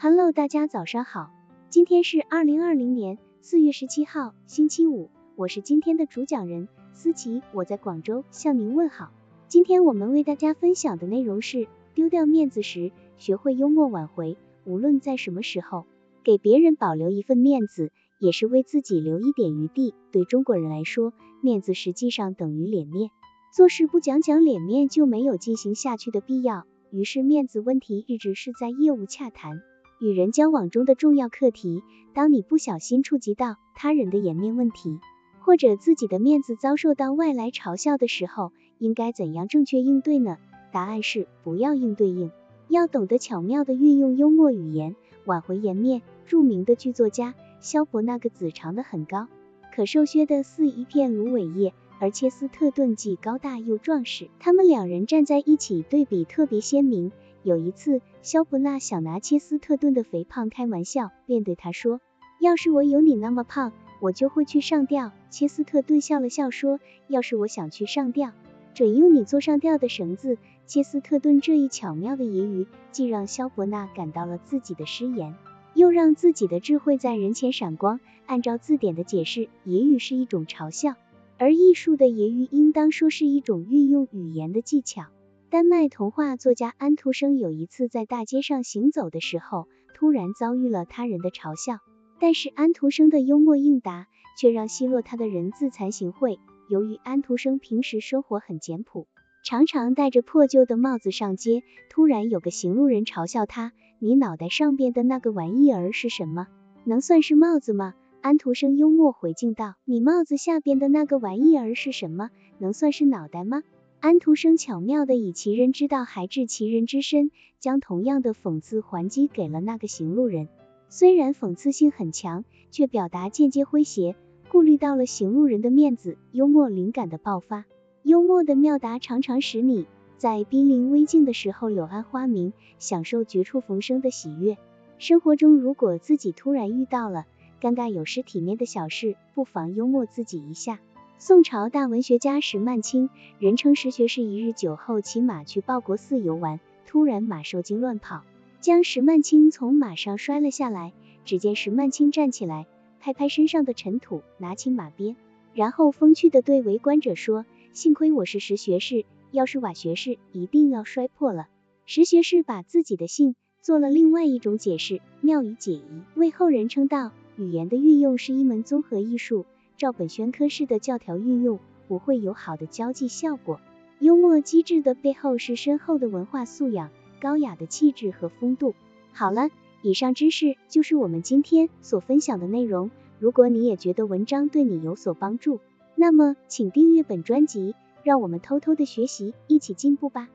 Hello，大家早上好，今天是二零二零年四月十七号，星期五，我是今天的主讲人思琪，我在广州向您问好。今天我们为大家分享的内容是丢掉面子时，学会幽默挽回。无论在什么时候，给别人保留一份面子，也是为自己留一点余地。对中国人来说，面子实际上等于脸面，做事不讲讲脸面，就没有进行下去的必要。于是，面子问题一直是在业务洽谈、与人交往中的重要课题。当你不小心触及到他人的颜面问题，或者自己的面子遭受到外来嘲笑的时候，应该怎样正确应对呢？答案是不要硬对应。要懂得巧妙的运用幽默语言挽回颜面。著名的剧作家萧伯纳个子长得很高，可瘦削的似一片芦苇叶，而切斯特顿既高大又壮实，他们两人站在一起对比特别鲜明。有一次，萧伯纳想拿切斯特顿的肥胖开玩笑，便对他说：“要是我有你那么胖，我就会去上吊。”切斯特顿笑了笑说：“要是我想去上吊，准用你做上吊的绳子。”切斯特顿这一巧妙的揶揄，既让萧伯纳感到了自己的失言，又让自己的智慧在人前闪光。按照字典的解释，揶揄是一种嘲笑，而艺术的揶揄应当说是一种运用语言的技巧。丹麦童话作家安徒生有一次在大街上行走的时候，突然遭遇了他人的嘲笑，但是安徒生的幽默应答却让奚落他的人自惭形秽。由于安徒生平时生活很简朴。常常戴着破旧的帽子上街，突然有个行路人嘲笑他：“你脑袋上边的那个玩意儿是什么？能算是帽子吗？”安徒生幽默回敬道：“你帽子下边的那个玩意儿是什么？能算是脑袋吗？”安徒生巧妙的以其人之道还治其人之身，将同样的讽刺还击给了那个行路人。虽然讽刺性很强，却表达间接诙谐，顾虑到了行路人的面子，幽默灵感的爆发。幽默的妙答常常使你在濒临危境的时候柳暗花明，享受绝处逢生的喜悦。生活中如果自己突然遇到了尴尬有失体面的小事，不妨幽默自己一下。宋朝大文学家石曼青，人称石学士，一日酒后骑马去报国寺游玩，突然马受惊乱跑，将石曼青从马上摔了下来。只见石曼青站起来，拍拍身上的尘土，拿起马鞭，然后风趣的对围观者说。幸亏我是石学士，要是瓦学士，一定要摔破了。石学士把自己的姓做了另外一种解释，妙语解疑，为后人称道：语言的运用是一门综合艺术，照本宣科式的教条运用，不会有好的交际效果。幽默机智的背后是深厚的文化素养、高雅的气质和风度。好了，以上知识就是我们今天所分享的内容。如果你也觉得文章对你有所帮助，那么，请订阅本专辑，让我们偷偷的学习，一起进步吧。